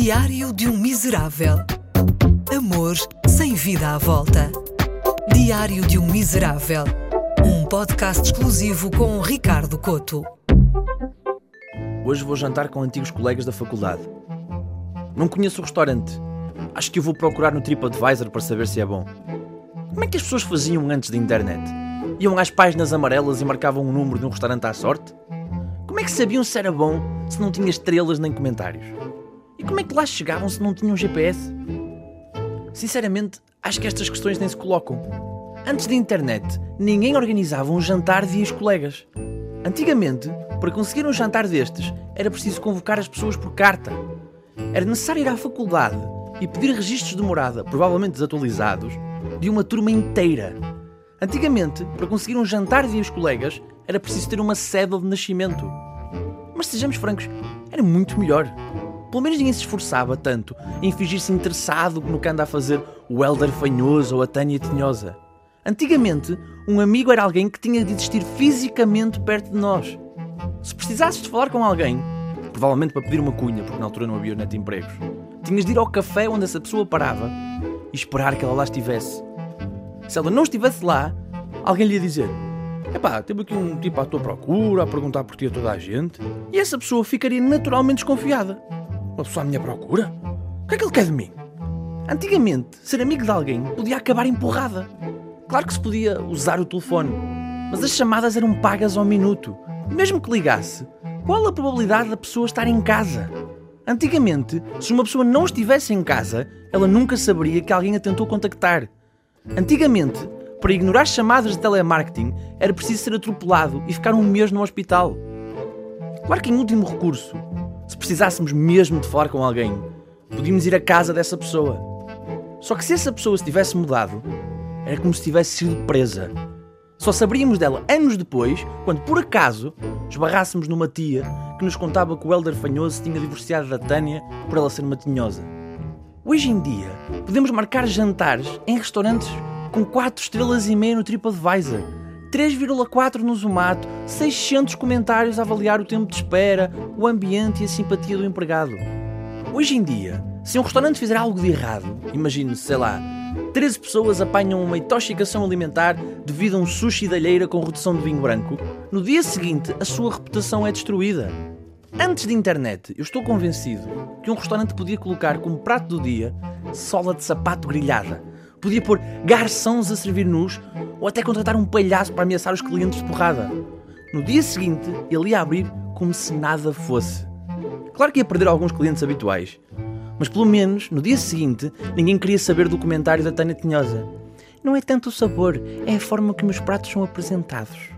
Diário de um Miserável. Amor sem vida à volta. Diário de um Miserável. Um podcast exclusivo com Ricardo Coto. Hoje vou jantar com antigos colegas da faculdade. Não conheço o restaurante. Acho que o vou procurar no TripAdvisor para saber se é bom. Como é que as pessoas faziam antes da internet? Iam às páginas amarelas e marcavam um número de um restaurante à sorte? Como é que sabiam se era bom se não tinha estrelas nem comentários? E como é que lá chegavam se não tinham GPS? Sinceramente, acho que estas questões nem se colocam. Antes da internet, ninguém organizava um jantar via os colegas. Antigamente, para conseguir um jantar destes, era preciso convocar as pessoas por carta. Era necessário ir à faculdade e pedir registros de morada, provavelmente desatualizados, de uma turma inteira. Antigamente, para conseguir um jantar via os colegas, era preciso ter uma cédula de nascimento. Mas sejamos francos, era muito melhor. Pelo menos ninguém se esforçava tanto em fingir-se interessado no que anda a fazer o Helder Fanhoso ou a Tânia Tinhosa. Antigamente, um amigo era alguém que tinha de existir fisicamente perto de nós. Se precisasses de falar com alguém, provavelmente para pedir uma cunha, porque na altura não havia net empregos, tinhas de ir ao café onde essa pessoa parava e esperar que ela lá estivesse. Se ela não estivesse lá, alguém lhe ia dizer: Epá, teve aqui um tipo à tua procura, a perguntar por ti a toda a gente. E essa pessoa ficaria naturalmente desconfiada. Uma pessoa à minha procura? O que é que ele quer de mim? Antigamente, ser amigo de alguém podia acabar em porrada. Claro que se podia usar o telefone, mas as chamadas eram pagas ao minuto. Mesmo que ligasse, qual a probabilidade da pessoa estar em casa? Antigamente, se uma pessoa não estivesse em casa, ela nunca saberia que alguém a tentou contactar. Antigamente, para ignorar chamadas de telemarketing, era preciso ser atropelado e ficar um mês no hospital. Claro que, em último recurso, precisássemos mesmo de falar com alguém, podíamos ir à casa dessa pessoa. Só que se essa pessoa se tivesse mudado, era como se tivesse sido presa. Só saberíamos dela anos depois, quando por acaso esbarrássemos numa tia que nos contava que o Helder Fanhoso se tinha divorciado da Tânia por ela ser uma tinhosa. Hoje em dia, podemos marcar jantares em restaurantes com 4 estrelas e meia no TripAdvisor, 3,4 no Zomato, 600 comentários a avaliar o tempo de espera, o ambiente e a simpatia do empregado. Hoje em dia, se um restaurante fizer algo de errado, imagine, sei lá, 13 pessoas apanham uma intoxicação alimentar devido a um sushi de alheira com redução de vinho branco, no dia seguinte a sua reputação é destruída. Antes da internet, eu estou convencido que um restaurante podia colocar como prato do dia sola de sapato grelhada, podia pôr garçons a servir nus ou até contratar um palhaço para ameaçar os clientes de porrada. No dia seguinte, ele ia abrir como se nada fosse. Claro que ia perder alguns clientes habituais, mas pelo menos no dia seguinte ninguém queria saber do comentário da Tânia Tinhosa. Não é tanto o sabor, é a forma que meus pratos são apresentados.